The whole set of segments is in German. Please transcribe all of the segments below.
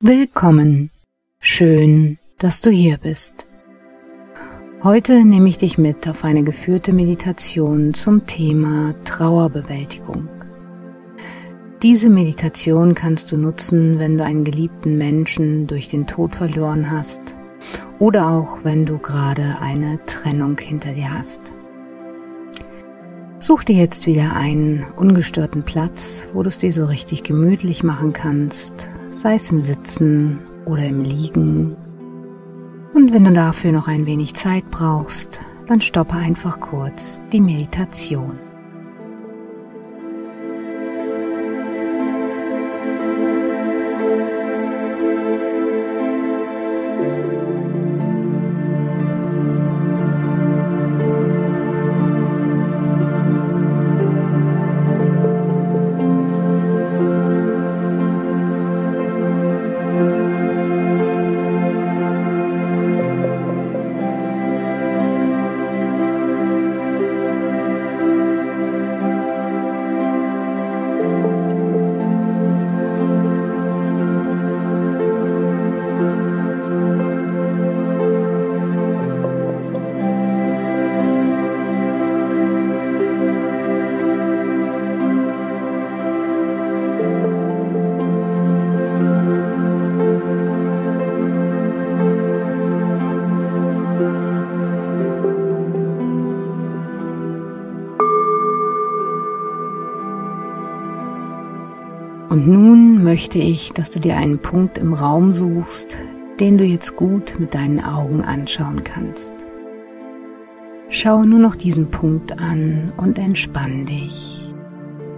Willkommen. Schön, dass du hier bist. Heute nehme ich dich mit auf eine geführte Meditation zum Thema Trauerbewältigung. Diese Meditation kannst du nutzen, wenn du einen geliebten Menschen durch den Tod verloren hast oder auch wenn du gerade eine Trennung hinter dir hast. Such dir jetzt wieder einen ungestörten Platz, wo du es dir so richtig gemütlich machen kannst, sei es im Sitzen oder im Liegen. Und wenn du dafür noch ein wenig Zeit brauchst, dann stoppe einfach kurz die Meditation. Möchte ich, dass du dir einen Punkt im Raum suchst, den du jetzt gut mit deinen Augen anschauen kannst. Schau nur noch diesen Punkt an und entspann dich.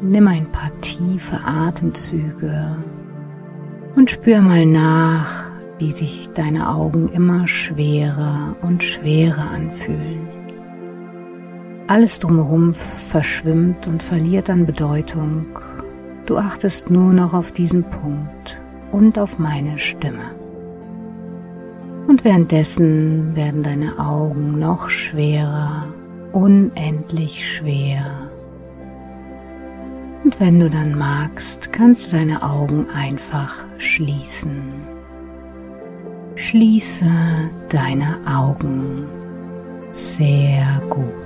Nimm ein paar tiefe Atemzüge und spür mal nach, wie sich deine Augen immer schwerer und schwerer anfühlen. Alles drumherum verschwimmt und verliert an Bedeutung Du achtest nur noch auf diesen Punkt und auf meine Stimme. Und währenddessen werden deine Augen noch schwerer, unendlich schwer. Und wenn du dann magst, kannst du deine Augen einfach schließen. Schließe deine Augen. Sehr gut.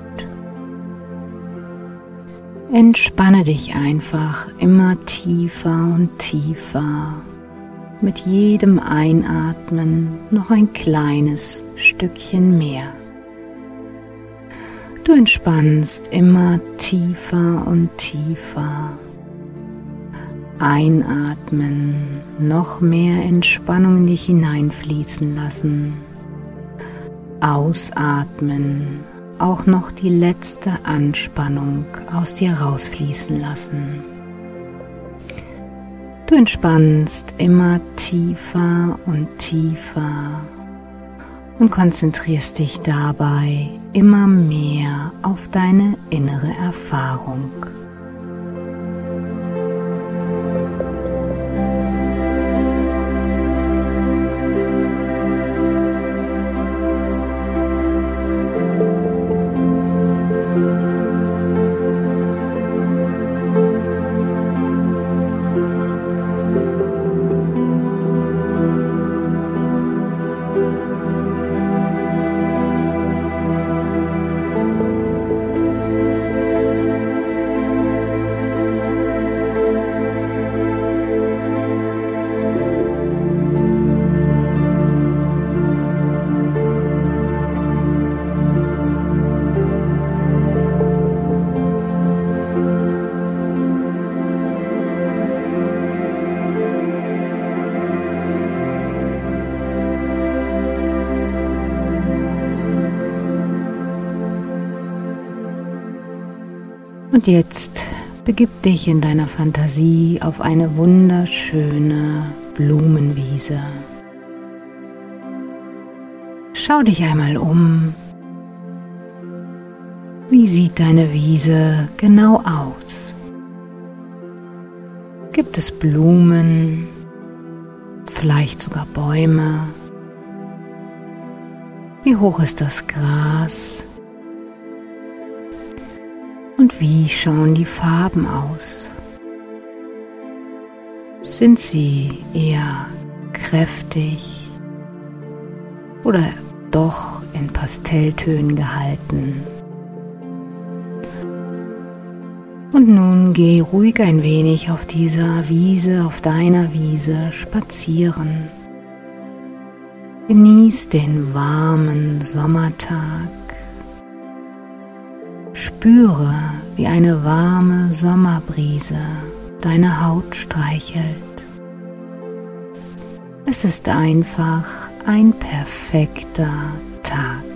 Entspanne dich einfach immer tiefer und tiefer. Mit jedem Einatmen noch ein kleines Stückchen mehr. Du entspannst immer tiefer und tiefer. Einatmen, noch mehr Entspannung in dich hineinfließen lassen. Ausatmen, auch noch die letzte Anspannung aus dir rausfließen lassen. Du entspannst immer tiefer und tiefer und konzentrierst dich dabei immer mehr auf deine innere Erfahrung. Und jetzt begib dich in deiner Fantasie auf eine wunderschöne Blumenwiese. Schau dich einmal um. Wie sieht deine Wiese genau aus? Gibt es Blumen, vielleicht sogar Bäume? Wie hoch ist das Gras? Und wie schauen die Farben aus? Sind sie eher kräftig oder doch in Pastelltönen gehalten? Und nun geh ruhig ein wenig auf dieser Wiese, auf deiner Wiese spazieren. Genieß den warmen Sommertag. Spüre, wie eine warme Sommerbrise deine Haut streichelt. Es ist einfach ein perfekter Tag.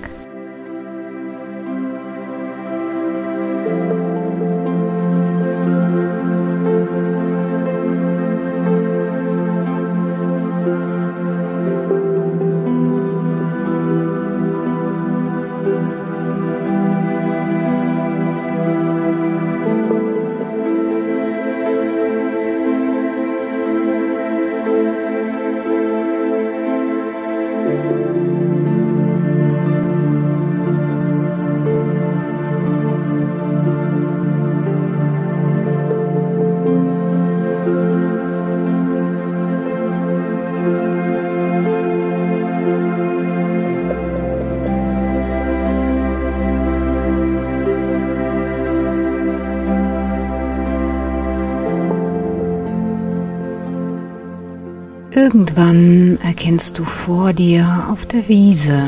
Irgendwann erkennst du vor dir auf der Wiese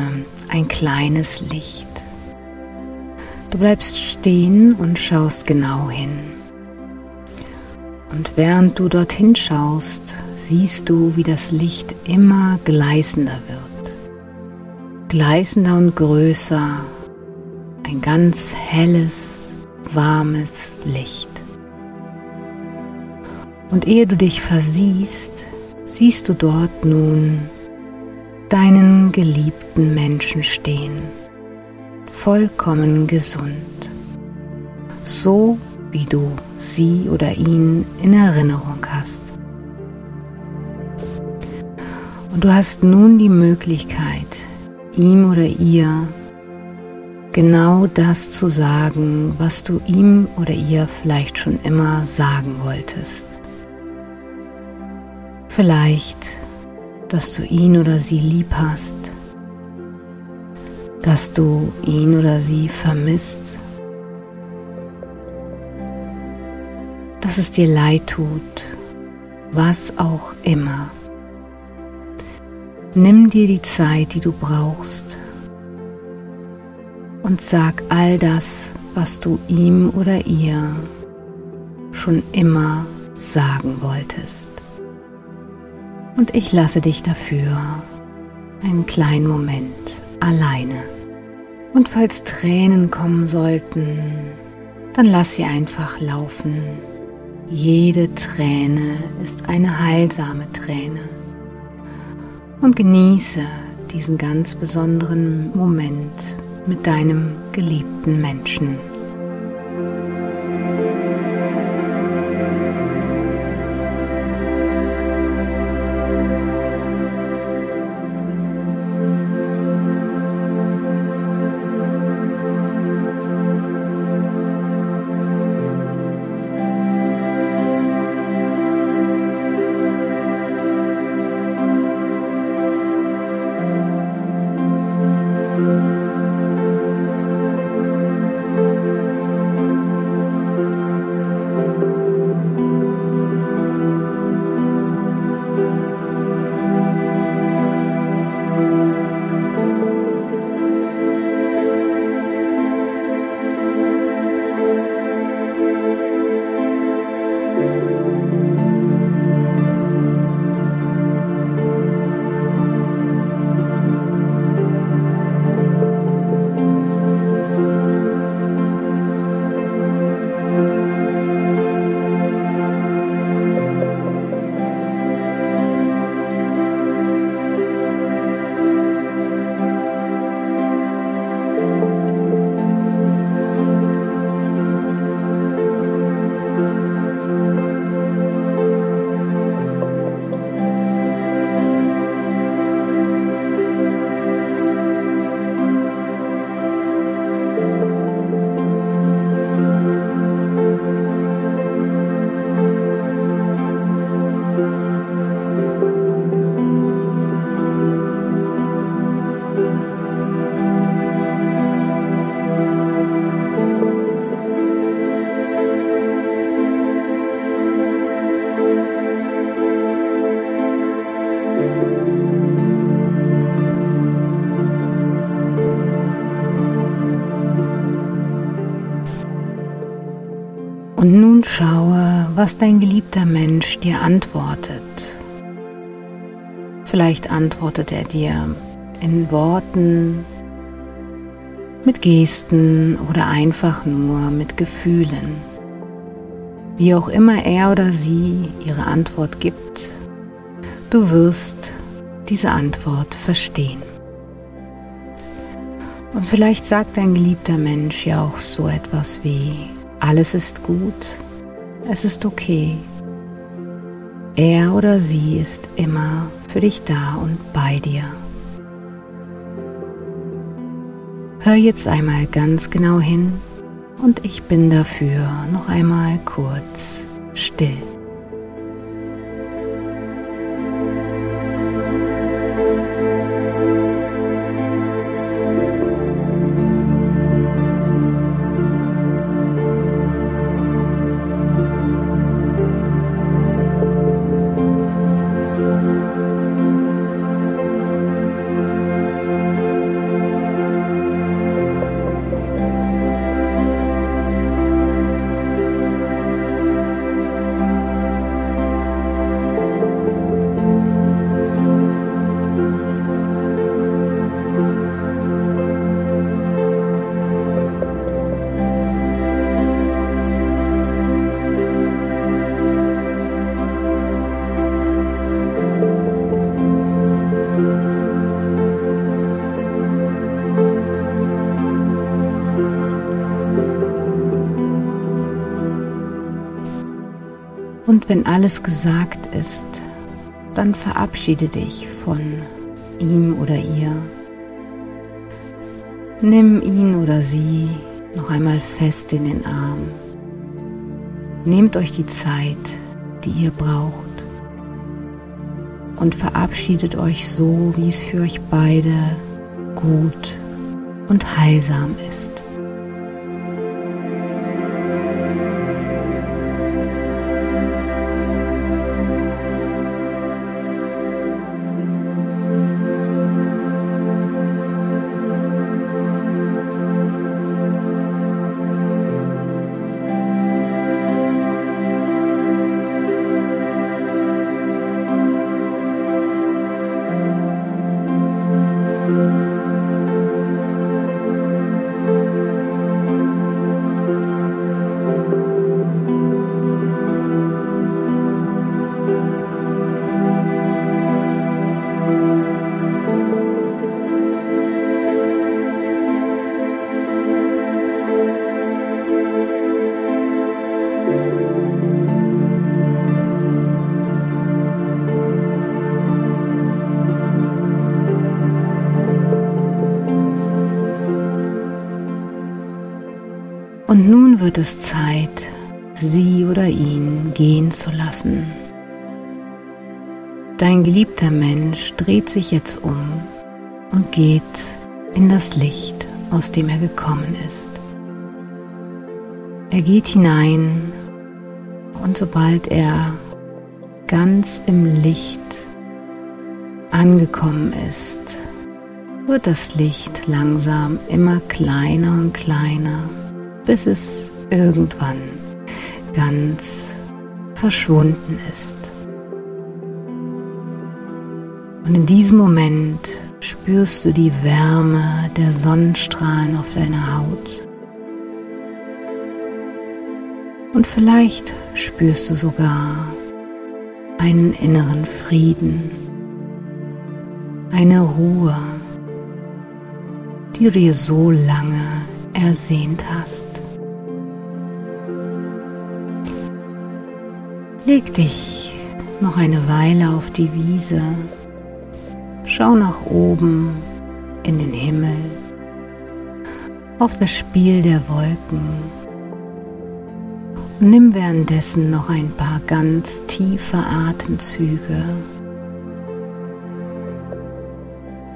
ein kleines Licht. Du bleibst stehen und schaust genau hin. Und während du dorthin schaust, siehst du, wie das Licht immer gleißender wird. Gleißender und größer. Ein ganz helles, warmes Licht. Und ehe du dich versiehst, siehst du dort nun deinen geliebten Menschen stehen, vollkommen gesund, so wie du sie oder ihn in Erinnerung hast. Und du hast nun die Möglichkeit, ihm oder ihr genau das zu sagen, was du ihm oder ihr vielleicht schon immer sagen wolltest. Vielleicht, dass du ihn oder sie lieb hast, dass du ihn oder sie vermisst, dass es dir leid tut, was auch immer. Nimm dir die Zeit, die du brauchst und sag all das, was du ihm oder ihr schon immer sagen wolltest und ich lasse dich dafür einen kleinen Moment alleine. Und falls Tränen kommen sollten, dann lass sie einfach laufen. Jede Träne ist eine heilsame Träne. Und genieße diesen ganz besonderen Moment mit deinem geliebten Menschen. Was dein geliebter Mensch dir antwortet. Vielleicht antwortet er dir in Worten, mit Gesten oder einfach nur mit Gefühlen. Wie auch immer er oder sie ihre Antwort gibt, du wirst diese Antwort verstehen. Und vielleicht sagt ein geliebter Mensch ja auch so etwas wie, alles ist gut, es ist okay. Er oder sie ist immer für dich da und bei dir. Hör jetzt einmal ganz genau hin und ich bin dafür noch einmal kurz still. Wenn alles gesagt ist, dann verabschiede dich von ihm oder ihr. Nimm ihn oder sie noch einmal fest in den Arm. Nehmt euch die Zeit, die ihr braucht und verabschiedet euch so, wie es für euch beide gut und heilsam ist. Wird es Zeit, sie oder ihn gehen zu lassen. Dein geliebter Mensch dreht sich jetzt um und geht in das Licht, aus dem er gekommen ist. Er geht hinein und sobald er ganz im Licht angekommen ist, wird das Licht langsam immer kleiner und kleiner bis es irgendwann ganz verschwunden ist. Und in diesem Moment spürst du die Wärme der Sonnenstrahlen auf deiner Haut. Und vielleicht spürst du sogar einen inneren Frieden, eine Ruhe, die du dir so lange ersehnt hast. Leg dich noch eine Weile auf die Wiese, schau nach oben in den Himmel, auf das Spiel der Wolken und nimm währenddessen noch ein paar ganz tiefe Atemzüge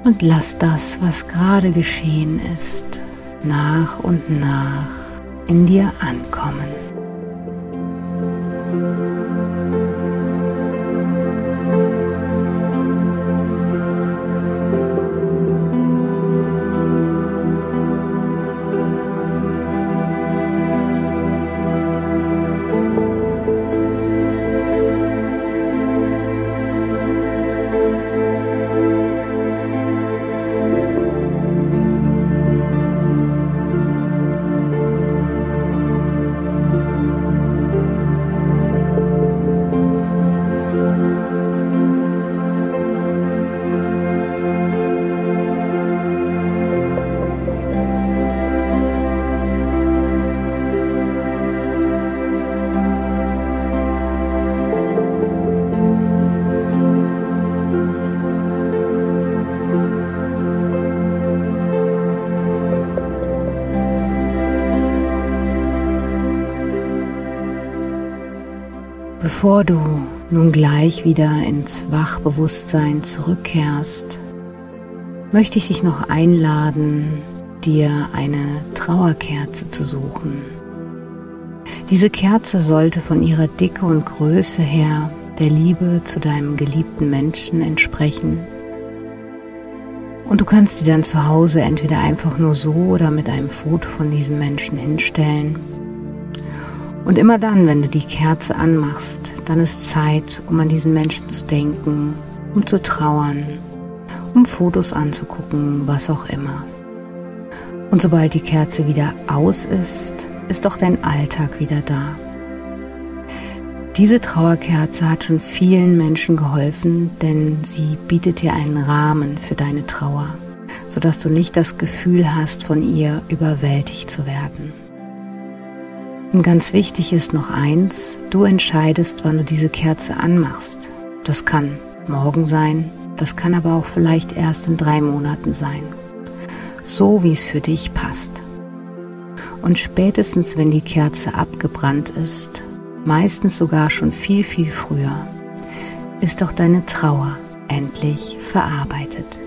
und lass das, was gerade geschehen ist, nach und nach in dir ankommen. Bevor du nun gleich wieder ins Wachbewusstsein zurückkehrst, möchte ich dich noch einladen, dir eine Trauerkerze zu suchen. Diese Kerze sollte von ihrer Dicke und Größe her der Liebe zu deinem geliebten Menschen entsprechen. Und du kannst die dann zu Hause entweder einfach nur so oder mit einem Foto von diesem Menschen hinstellen. Und immer dann, wenn du die Kerze anmachst, dann ist Zeit, um an diesen Menschen zu denken, um zu trauern, um Fotos anzugucken, was auch immer. Und sobald die Kerze wieder aus ist, ist auch dein Alltag wieder da. Diese Trauerkerze hat schon vielen Menschen geholfen, denn sie bietet dir einen Rahmen für deine Trauer, sodass du nicht das Gefühl hast, von ihr überwältigt zu werden. Und ganz wichtig ist noch eins, du entscheidest, wann du diese Kerze anmachst. Das kann morgen sein, das kann aber auch vielleicht erst in drei Monaten sein. So wie es für dich passt. Und spätestens, wenn die Kerze abgebrannt ist, meistens sogar schon viel, viel früher, ist doch deine Trauer endlich verarbeitet.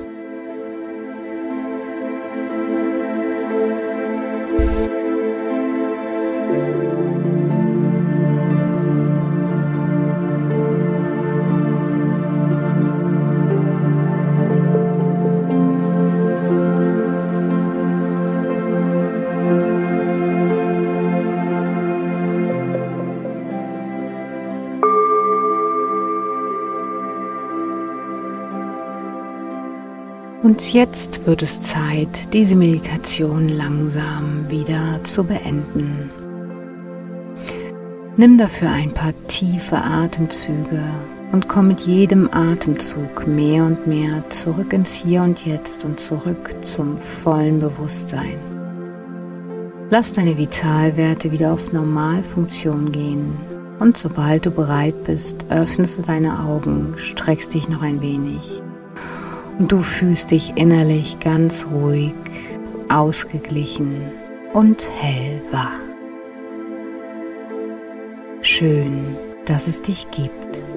Und jetzt wird es Zeit, diese Meditation langsam wieder zu beenden. Nimm dafür ein paar tiefe Atemzüge und komm mit jedem Atemzug mehr und mehr zurück ins Hier und Jetzt und zurück zum vollen Bewusstsein. Lass deine Vitalwerte wieder auf Normalfunktion gehen und sobald du bereit bist, öffnest du deine Augen, streckst dich noch ein wenig du fühlst dich innerlich ganz ruhig, ausgeglichen und hellwach. Schön, dass es dich gibt.